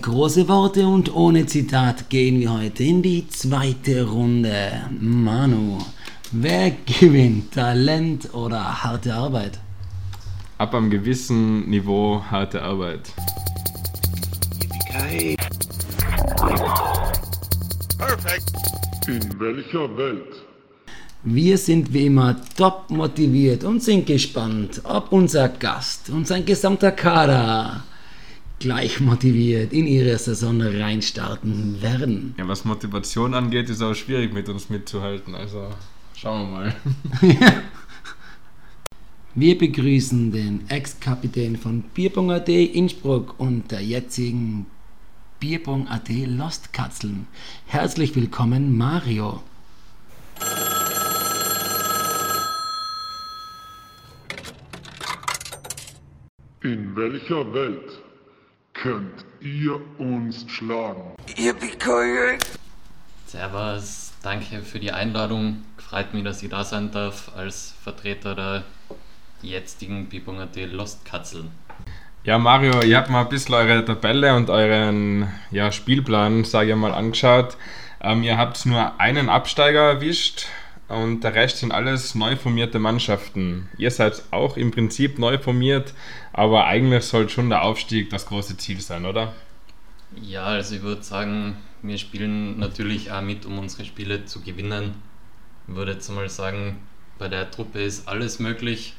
große Worte und ohne Zitat gehen wir heute in die zweite Runde. Manu, wer gewinnt? Talent oder harte Arbeit? Ab einem gewissen Niveau harte Arbeit. Perfekt. In welcher Welt? Wir sind wie immer top motiviert und sind gespannt, ob unser Gast und sein gesamter Kader gleich motiviert in ihre Saison reinstarten werden. Ja, was Motivation angeht, ist auch schwierig mit uns mitzuhalten. Also schauen wir mal. Wir begrüßen den Ex-Kapitän von Bierbong.at Innsbruck und der jetzigen Bierbong.at Lost Katzeln. Herzlich willkommen, Mario. In welcher Welt könnt ihr uns schlagen? Servus, danke für die Einladung. Freut mich, dass ich da sein darf als Vertreter der jetzigen Bibung.at Lost Katzeln. Ja, Mario, ihr habt mal ein bisschen eure Tabelle und euren ja, Spielplan, sage ich mal, angeschaut. Ähm, ihr habt nur einen Absteiger erwischt und der Rest sind alles neu formierte Mannschaften. Ihr seid auch im Prinzip neu formiert, aber eigentlich soll schon der Aufstieg das große Ziel sein, oder? Ja, also ich würde sagen, wir spielen natürlich auch mit, um unsere Spiele zu gewinnen. Ich würde jetzt mal sagen, bei der Truppe ist alles möglich.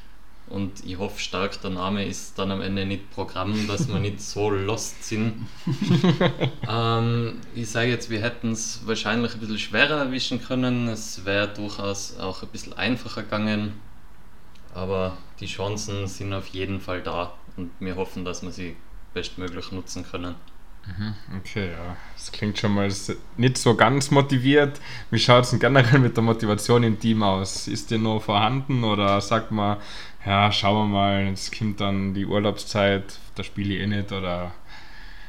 Und ich hoffe stark, der Name ist dann am Ende nicht Programm, dass wir nicht so lost sind. ähm, ich sage jetzt, wir hätten es wahrscheinlich ein bisschen schwerer erwischen können. Es wäre durchaus auch ein bisschen einfacher gegangen. Aber die Chancen sind auf jeden Fall da und wir hoffen, dass wir sie bestmöglich nutzen können. Okay, ja. Das klingt schon mal nicht so ganz motiviert. Wie schaut es denn generell mit der Motivation im Team aus? Ist die noch vorhanden oder sagt man, ja, schauen wir mal, jetzt kommt dann die Urlaubszeit, da spiele ich eh nicht oder.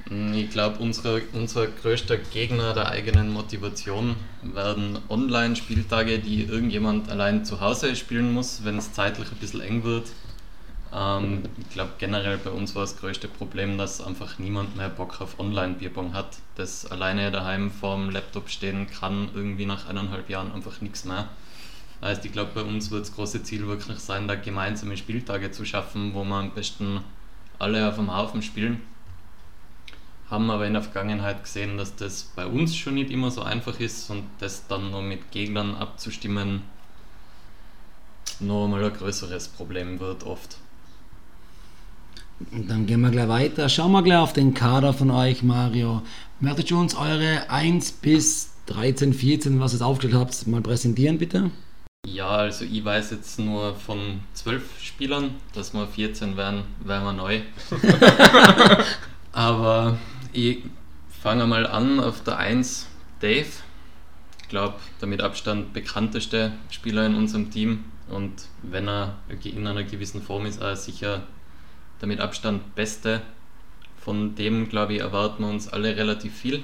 Mm, Ich glaube, unser größter Gegner der eigenen Motivation werden Online-Spieltage, die irgendjemand allein zu Hause spielen muss, wenn es zeitlich ein bisschen eng wird. Ähm, ich glaube, generell bei uns war das größte Problem, dass einfach niemand mehr Bock auf Online-Bierbong hat, das alleine daheim vorm Laptop stehen kann, irgendwie nach eineinhalb Jahren einfach nichts mehr. Heißt, ich glaube, bei uns wird das große Ziel wirklich sein, da gemeinsame Spieltage zu schaffen, wo wir am besten alle auf dem Haufen spielen haben aber in der Vergangenheit gesehen, dass das bei uns schon nicht immer so einfach ist und das dann nur mit Gegnern abzustimmen noch mal ein größeres Problem wird oft. Und dann gehen wir gleich weiter. Schauen wir gleich auf den Kader von euch, Mario. Möchtet ihr uns eure 1 bis 13, 14, was ihr aufgestellt habt, mal präsentieren, bitte? Ja, also ich weiß jetzt nur von zwölf Spielern, dass wir 14 wären, wären wir neu. Aber ich fange mal an auf der 1, Dave. Ich glaube, der mit Abstand bekannteste Spieler in unserem Team. Und wenn er in einer gewissen Form ist, er sicher der mit Abstand beste. Von dem, glaube ich, erwarten wir uns alle relativ viel.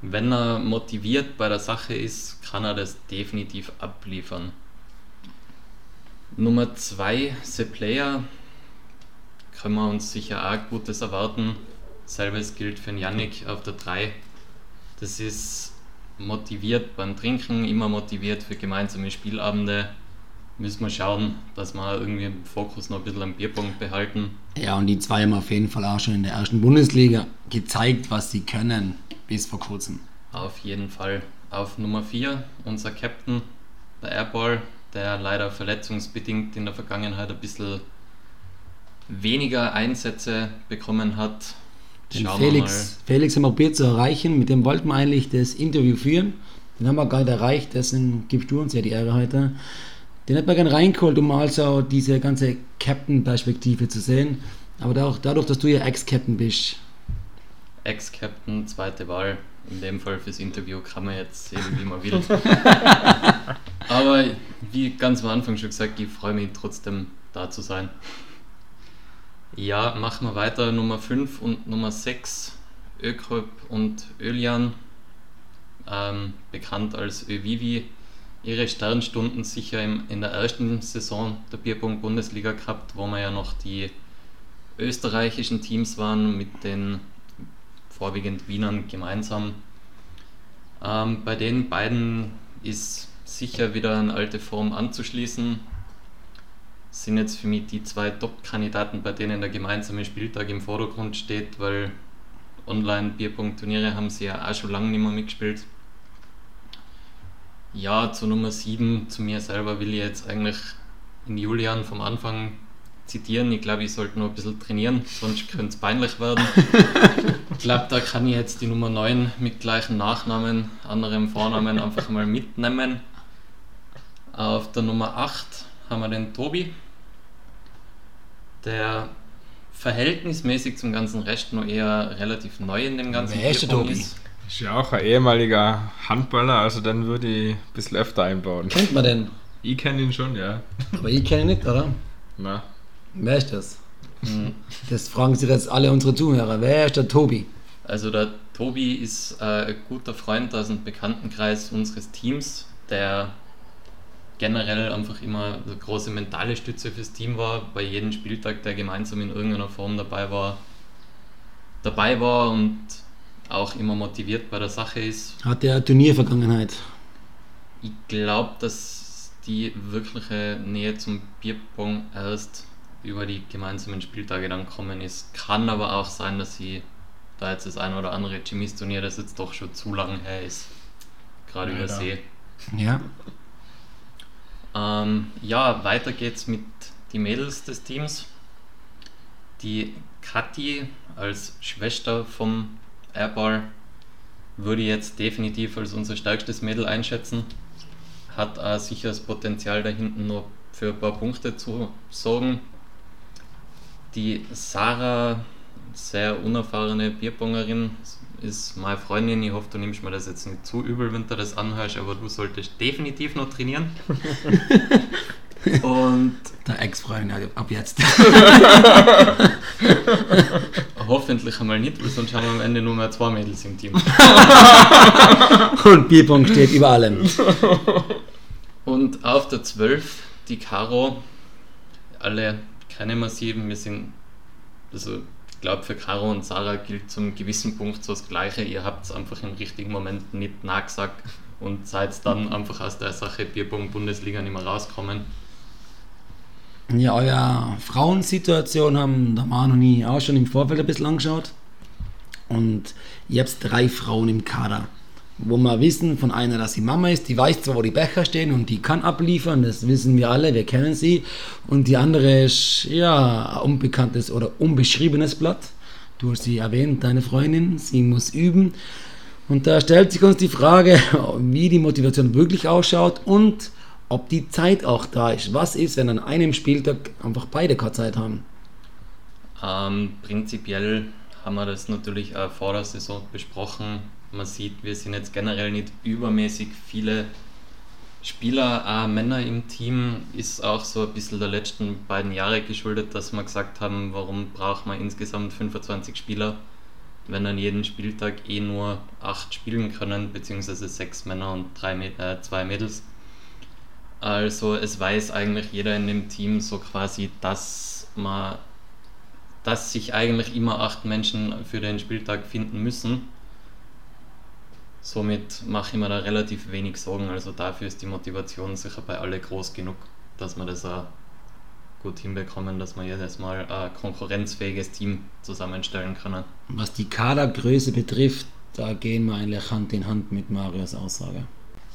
Wenn er motiviert bei der Sache ist, kann er das definitiv abliefern. Nummer 2, The Player, können wir uns sicher auch Gutes erwarten. Selbes gilt für den Yannick auf der 3. Das ist motiviert beim Trinken, immer motiviert für gemeinsame Spielabende. Müssen wir schauen, dass wir irgendwie im Fokus noch ein bisschen am Bierpunkt behalten. Ja, und die zwei haben auf jeden Fall auch schon in der ersten Bundesliga gezeigt, was sie können, bis vor kurzem. Auf jeden Fall. Auf Nummer 4 unser Captain, der Airball, der leider verletzungsbedingt in der Vergangenheit ein bisschen weniger Einsätze bekommen hat. Den Schauen Felix, Felix haben wir probiert zu erreichen, mit dem wollten wir eigentlich das Interview führen. Den haben wir nicht erreicht, deswegen gibst du uns ja die Ehre heute. Den hätten wir gerne reingeholt, um mal so diese ganze Captain-Perspektive zu sehen. Aber auch dadurch, dass du ja Ex-Captain bist. Ex-Captain, zweite Wahl. In dem Fall fürs Interview kann man jetzt sehen, wie man will. Aber wie ganz am Anfang schon gesagt, ich freue mich trotzdem da zu sein. Ja, machen wir weiter. Nummer 5 und Nummer 6, Ökröp und Ölian, ähm, bekannt als Övivi, ihre Sternstunden sicher im, in der ersten Saison der Bierpunkt Bundesliga gehabt, wo wir ja noch die österreichischen Teams waren mit den vorwiegend Wienern gemeinsam. Ähm, bei den beiden ist sicher wieder eine alte Form anzuschließen. Sind jetzt für mich die zwei Top-Kandidaten, bei denen der gemeinsame Spieltag im Vordergrund steht, weil Online-Bierpunkt-Turniere haben sie ja auch schon lange nicht mehr mitgespielt. Ja, zu Nummer 7, zu mir selber will ich jetzt eigentlich in Julian vom Anfang zitieren. Ich glaube, ich sollte noch ein bisschen trainieren, sonst könnte es peinlich werden. ich glaube, da kann ich jetzt die Nummer 9 mit gleichen Nachnamen, anderem Vornamen einfach mal mitnehmen. Auf der Nummer 8 haben wir den Tobi, der verhältnismäßig zum ganzen Rest noch eher relativ neu in dem ganzen Wer ist der Tobi? ist. Ist ja auch ein ehemaliger Handballer, also dann würde ich ein bisschen öfter einbauen. Kennt man den? Ich kenne ihn schon, ja. Aber ich kenne ihn nicht, oder? Na, Wer ist das? Das fragen sich jetzt alle unsere Zuhörer. Wer ist der Tobi? Also der Tobi ist äh, ein guter Freund aus dem Bekanntenkreis unseres Teams, der generell einfach immer eine große mentale Stütze fürs Team war, bei jedem Spieltag, der gemeinsam in irgendeiner Form dabei war, dabei war und auch immer motiviert bei der Sache ist. Hat der Turniervergangenheit? Ich glaube, dass die wirkliche Nähe zum Bierpong erst über die gemeinsamen Spieltage dann kommen ist. Kann aber auch sein, dass sie da jetzt das ein oder andere Jimmys Turnier, das jetzt doch schon zu lang her ist, gerade Leider. übersehe. Ja. Ähm, ja, weiter geht's mit die Mädels des Teams. Die Kathi als Schwester vom Airball würde ich jetzt definitiv als unser stärkstes Mädel einschätzen. Hat auch sicher das Potenzial da hinten noch für ein paar Punkte zu sorgen. Die Sarah, sehr unerfahrene Bierpongerin, ist meine Freundin. Ich hoffe, du nimmst mir das jetzt nicht zu übel, wenn du das anhörst, aber du solltest definitiv noch trainieren. Und Der Ex-Freund ja, ab jetzt. hoffentlich einmal nicht, weil sonst haben wir am Ende nur mehr zwei Mädels im Team. Und Bierpong steht über allem. Und auf der 12 die Caro. Alle kennen wir sie, wir sind, also ich glaube für Caro und Sarah gilt zum gewissen Punkt so das Gleiche. Ihr habt es einfach im richtigen Moment nicht nachgesagt und seid dann einfach aus der Sache Bierpong Bundesliga nicht mehr rauskommen. Ja, eure Frauensituation haben der Manu ich auch schon im Vorfeld ein bisschen angeschaut. Und ihr habt drei Frauen im Kader. Wo wir wissen von einer, dass sie Mama ist, die weiß zwar, wo die Becher stehen und die kann abliefern, das wissen wir alle, wir kennen sie. Und die andere ist, ja, ein unbekanntes oder unbeschriebenes Blatt. Du hast sie erwähnt, deine Freundin, sie muss üben. Und da stellt sich uns die Frage, wie die Motivation wirklich ausschaut und ob die Zeit auch da ist. Was ist, wenn an einem Spieltag einfach beide keine Zeit haben? Ähm, prinzipiell haben wir das natürlich auch vor der Saison besprochen. Man sieht, wir sind jetzt generell nicht übermäßig viele Spieler, auch Männer im Team. Ist auch so ein bisschen der letzten beiden Jahre geschuldet, dass wir gesagt haben, warum braucht man insgesamt 25 Spieler, wenn an jedem Spieltag eh nur acht spielen können, beziehungsweise sechs Männer und drei, äh, zwei Mädels. Also es weiß eigentlich jeder in dem Team so quasi, dass man dass sich eigentlich immer acht Menschen für den Spieltag finden müssen. Somit mache ich mir da relativ wenig Sorgen. Also dafür ist die Motivation sicher bei alle groß genug, dass wir das auch gut hinbekommen, dass wir jedes Mal ein konkurrenzfähiges Team zusammenstellen können. Was die Kadergröße betrifft, da gehen wir eigentlich Hand in Hand mit Marios Aussage.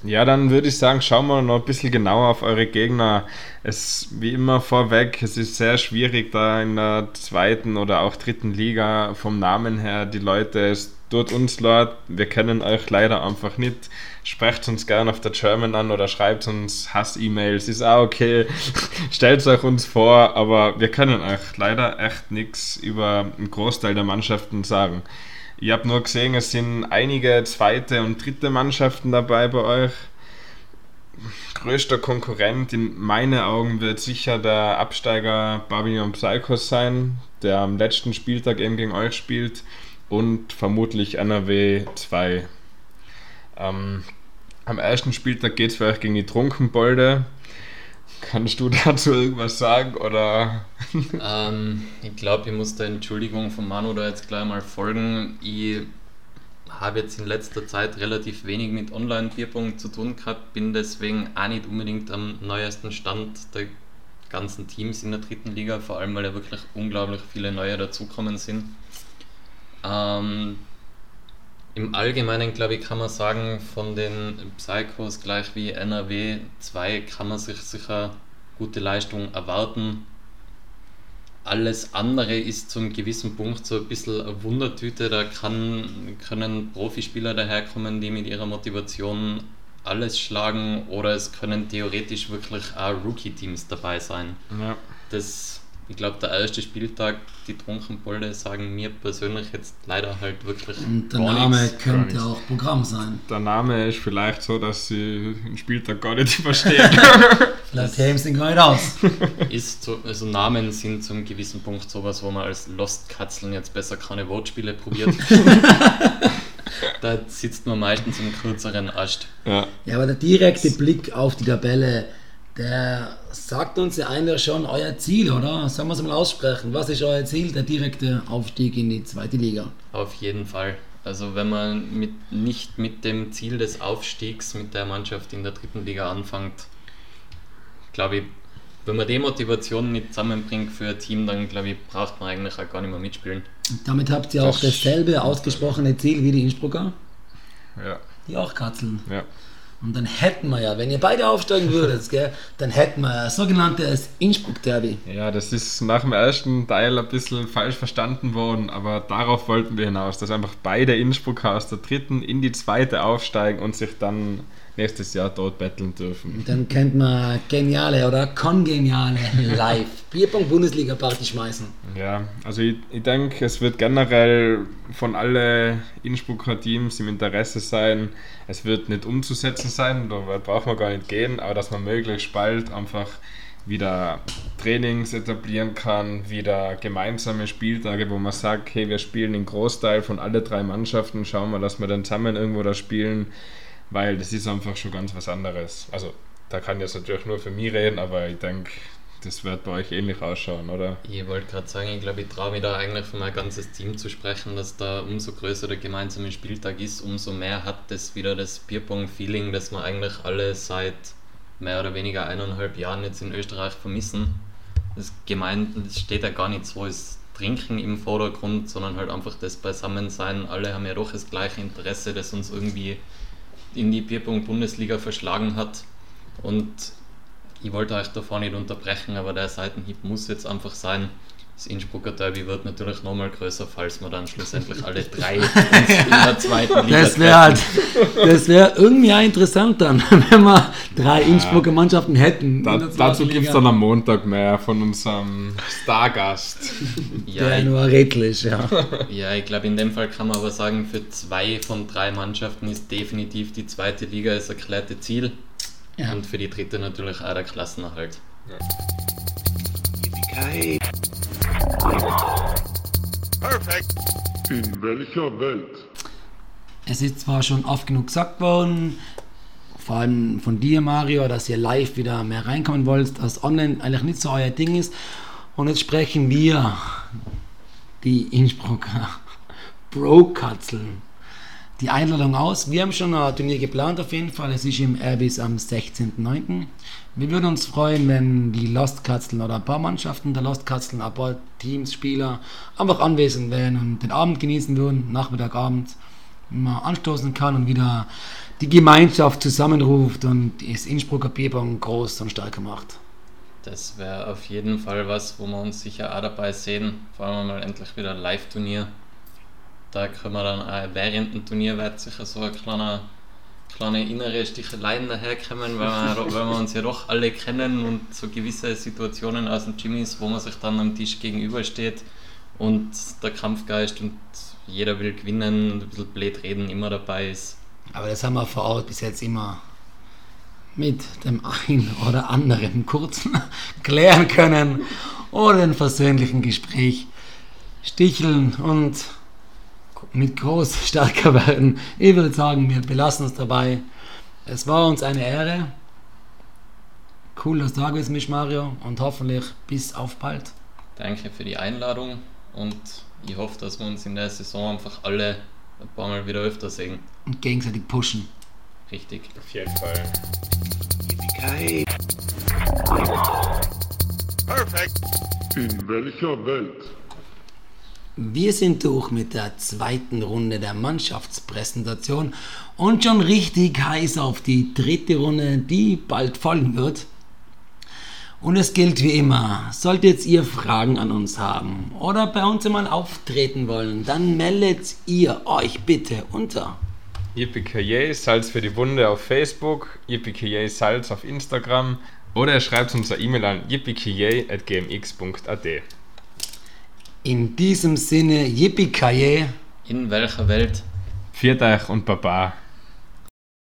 Ja, dann würde ich sagen, schauen wir noch ein bisschen genauer auf eure Gegner. Es wie immer vorweg, es ist sehr schwierig, da in der zweiten oder auch dritten Liga vom Namen her die Leute, es tut uns leid, wir kennen euch leider einfach nicht. Sprecht uns gerne auf der German an oder schreibt uns Hass-E-Mails, ist auch okay. Stellt euch uns vor, aber wir können euch leider echt nichts über einen Großteil der Mannschaften sagen. Ich habe nur gesehen, es sind einige zweite und dritte Mannschaften dabei bei euch. Größter Konkurrent in meinen Augen wird sicher der Absteiger Babylon Psychos sein, der am letzten Spieltag eben gegen euch spielt und vermutlich NRW 2. Ähm, am ersten Spieltag geht es für euch gegen die Trunkenbolde. Kannst du dazu irgendwas sagen oder? ähm, ich glaube, ich muss der Entschuldigung von Manu da jetzt gleich mal folgen. Ich habe jetzt in letzter Zeit relativ wenig mit Online-Bierpong zu tun gehabt, bin deswegen auch nicht unbedingt am neuesten Stand der ganzen Teams in der dritten Liga, vor allem weil ja wirklich unglaublich viele neue dazukommen sind. Ähm, Im Allgemeinen, glaube ich, kann man sagen, von den Psychos gleich wie NRW 2 kann man sich sicher gute Leistung erwarten. Alles andere ist zu einem gewissen Punkt so ein bisschen eine Wundertüte. Da kann, können Profispieler daherkommen, die mit ihrer Motivation alles schlagen oder es können theoretisch wirklich auch Rookie-Teams dabei sein. Ja. Das, ich glaube, der erste Spieltag, die Trunkenbolde sagen mir persönlich jetzt leider halt wirklich Und der gar Name nichts. könnte auch Programm sein. Der Name ist vielleicht so, dass sie den Spieltag gar nicht überstehen. Vielleicht heben sie ihn gar nicht aus. Ist so, also Namen sind zu einem gewissen Punkt sowas, wo man als Lost-Katzeln jetzt besser keine Wortspiele probiert. da sitzt man meistens im kürzeren Ast. ja. Ja, aber der direkte Blick auf die Tabelle, der sagt uns ja eigentlich schon euer Ziel, oder? Sollen wir es mal aussprechen? Was ist euer Ziel? Der direkte Aufstieg in die zweite Liga. Auf jeden Fall. Also wenn man mit, nicht mit dem Ziel des Aufstiegs mit der Mannschaft in der dritten Liga anfängt, glaube ich, wenn man die Motivation nicht zusammenbringt für ein Team, dann glaube ich, braucht man eigentlich auch gar nicht mehr mitspielen. Damit habt ihr auch Das dasselbe ausgesprochene Ziel wie die Innsbrucker, Ja. die auch Katzeln. Ja. Und dann hätten wir ja, wenn ihr beide aufsteigen würdet, gell, dann hätten wir ein sogenanntes Innsbruck-Derby. Ja, das ist nach dem ersten Teil ein bisschen falsch verstanden worden, aber darauf wollten wir hinaus, dass einfach beide Innsbrucker aus der dritten in die zweite aufsteigen und sich dann nächstes Jahr dort betteln dürfen. Dann könnte man geniale oder kongeniale live Bierpong-Bundesliga-Party schmeißen. Ja, also ich, ich denke, es wird generell von allen Innsbrucker Teams im Interesse sein. Es wird nicht umzusetzen sein, da braucht man gar nicht gehen, aber dass man möglichst bald einfach wieder Trainings etablieren kann, wieder gemeinsame Spieltage, wo man sagt, hey, wir spielen den Großteil von alle drei Mannschaften, schauen wir, dass wir dann zusammen irgendwo da spielen, weil das ist einfach schon ganz was anderes. Also da kann ich jetzt natürlich nur für mich reden, aber ich denke, das wird bei euch ähnlich ausschauen, oder? Ich wollte gerade sagen, ich glaube, ich traue mich da eigentlich für mein ganzes Team zu sprechen, dass da umso größer der gemeinsame Spieltag ist, umso mehr hat das wieder das Bierpong-Feeling, das wir eigentlich alle seit mehr oder weniger eineinhalb Jahren jetzt in Österreich vermissen. Das, gemein, das steht ja gar nicht so als Trinken im Vordergrund, sondern halt einfach das Beisammensein. Alle haben ja doch das gleiche Interesse, das uns irgendwie in die Bierpong-Bundesliga verschlagen hat. Und ich wollte euch davor nicht unterbrechen, aber der Seitenhieb muss jetzt einfach sein. Das Innsbrucker Derby wird natürlich nochmal größer, falls wir dann schlussendlich alle drei in der zweiten Liga Das wäre halt, das wäre irgendwie auch interessant dann, wenn wir drei Innsbrucker Mannschaften hätten. Da, dazu gibt es dann am Montag mehr von unserem Stargast. Ja, Der ich, nur redlich, ja. ja, ich glaube, in dem Fall kann man aber sagen, für zwei von drei Mannschaften ist definitiv die zweite Liga das erklärte Ziel. ja. Und für die dritte natürlich auch der Klassenerhalt. In welcher Welt? Es ist zwar schon oft genug gesagt worden, vor allem von dir, Mario, dass ihr live wieder mehr reinkommen wollt, dass online eigentlich nicht so euer Ding ist. Und jetzt sprechen wir, die Innsbrucker Bro-Katzeln, die Einladung aus. Wir haben schon ein Turnier geplant auf jeden Fall. Es ist im Airbus am 16.09. Wir würden uns freuen, wenn die Lost Katzeln oder ein paar Mannschaften der Lost Katzeln, ein paar Teams, Spieler einfach anwesend wären und den Abend genießen würden, Nachmittag, Abend, man anstoßen kann und wieder die Gemeinschaft zusammenruft und das Innsbrucker Bierbong groß und stärker macht. Das wäre auf jeden Fall was, wo wir uns sicher auch dabei sehen. Vor allem mal endlich wieder ein Live-Turnier. Da können wir dann auch während dem Turnier wird sicher so ein kleiner, kleine innere Sticheleien daherkommen, weil wir, weil wir uns ja doch alle kennen und so gewisse Situationen aus dem Gym ist, wo man sich dann am Tisch gegenübersteht und der Kampfgeist und jeder will gewinnen und ein bisschen blöd reden immer dabei ist. Aber das haben wir vor Ort bis jetzt immer mit dem einen oder anderen kurzen klären können oder den versöhnlichen Gespräch sticheln und mit groß stärker werden. Ich würde sagen, wir belassen es dabei. Es war uns eine Ehre. Cool, dass du da bist, mich Mario, und hoffentlich bis auf bald. Danke für die Einladung und ich hoffe, dass wir uns in der Saison einfach alle ein paar Mal wieder öfter sehen. Und gegenseitig pushen. Richtig. Auf jeden Fall. In welcher Welt? Wir sind durch mit der zweiten Runde der Mannschaftspräsentation und schon richtig heiß auf die dritte Runde, die bald folgen wird. Und es gilt wie immer, solltet ihr Fragen an uns haben oder bei uns einmal auftreten wollen, dann meldet ihr euch bitte unter. Yippie Salz für die Wunde auf Facebook, Yippie Salz auf Instagram oder schreibt uns eine E-Mail an yippie@gmx.at. In diesem Sinne, Yippie In welcher Welt? Viert euch und Baba.